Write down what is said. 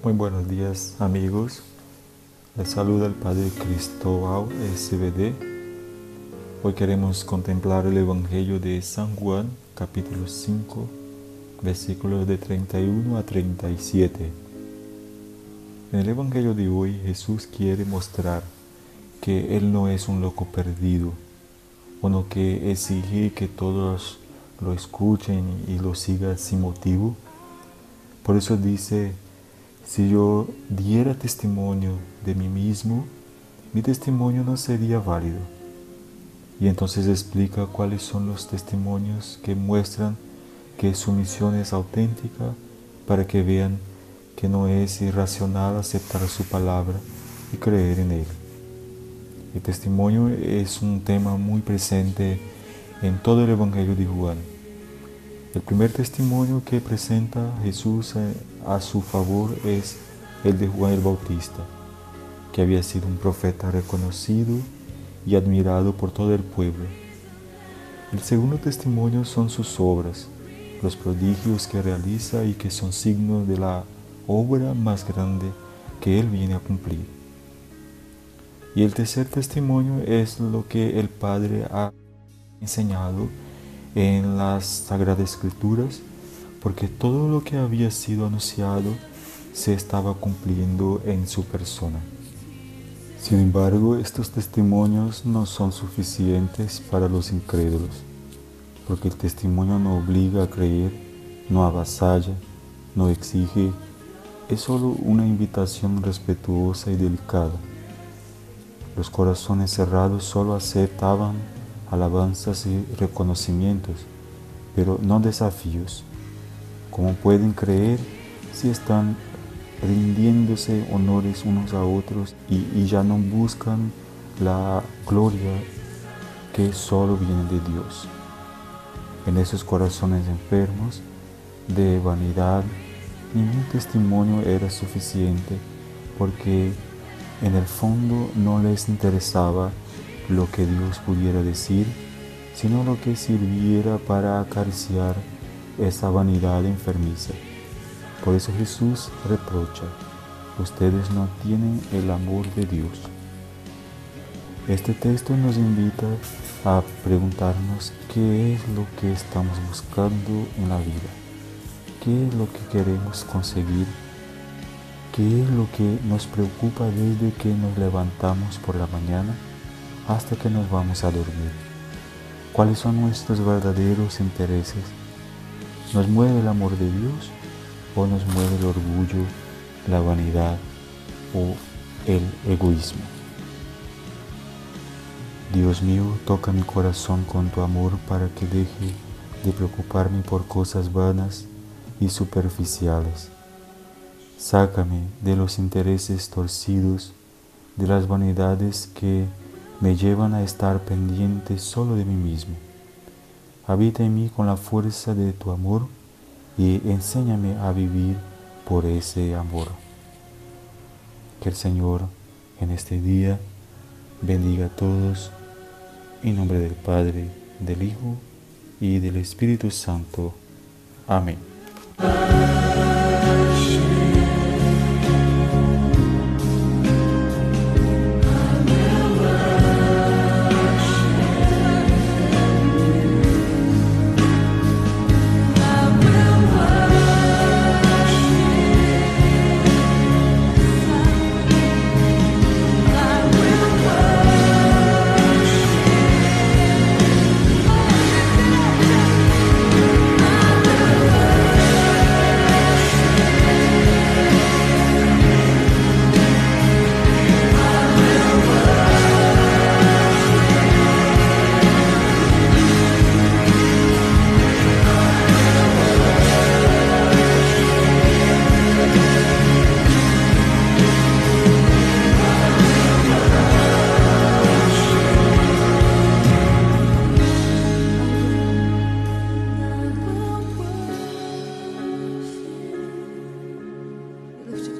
Muy buenos días amigos, les saluda el Padre Cristóbal SBD. Hoy queremos contemplar el Evangelio de San Juan, capítulo 5, versículos de 31 a 37. En el Evangelio de hoy Jesús quiere mostrar que Él no es un loco perdido, uno que exige que todos lo escuchen y lo sigan sin motivo. Por eso dice, si yo diera testimonio de mí mismo, mi testimonio no sería válido. Y entonces explica cuáles son los testimonios que muestran que su misión es auténtica para que vean que no es irracional aceptar su palabra y creer en él. El testimonio es un tema muy presente en todo el Evangelio de Juan. El primer testimonio que presenta Jesús eh, a su favor es el de Juan el Bautista, que había sido un profeta reconocido y admirado por todo el pueblo. El segundo testimonio son sus obras, los prodigios que realiza y que son signos de la obra más grande que él viene a cumplir. Y el tercer testimonio es lo que el Padre ha enseñado en las Sagradas Escrituras, porque todo lo que había sido anunciado se estaba cumpliendo en su persona. Sin embargo, estos testimonios no son suficientes para los incrédulos, porque el testimonio no obliga a creer, no avasalla, no exige, es solo una invitación respetuosa y delicada. Los corazones cerrados solo aceptaban alabanzas y reconocimientos, pero no desafíos. ¿Cómo pueden creer si están rindiéndose honores unos a otros y, ya no buscan la gloria que solo viene de Dios? En esos corazones enfermos de vanidad, ningún testimonio era suficiente porque en el fondo no les interesaba lo que Dios pudiera decir, sino lo que sirviera para acariciar esa vanidad enfermiza. Por eso Jesús reprocha, ustedes no tienen el amor de Dios. Este texto nos invita a preguntarnos qué es lo que estamos buscando en la vida, qué es lo que queremos conseguir, qué es lo que nos preocupa desde que nos levantamos por la mañana hasta que nos vamos a dormir. ¿Cuáles son nuestros verdaderos intereses? ¿Nos mueve el amor de Dios o nos mueve el orgullo, la vanidad o el egoísmo? Dios mío, toca mi corazón con tu amor para que deje de preocuparme por cosas vanas y superficiales. Sácame de los intereses torcidos, de las vanidades que me llevan a estar pendiente solo de mí mismo. Habita en mí con la fuerza de tu amor y enséñame a vivir por ese amor. Que el Señor en este día bendiga a todos en nombre del Padre, del Hijo y del Espíritu Santo. Amén. lift your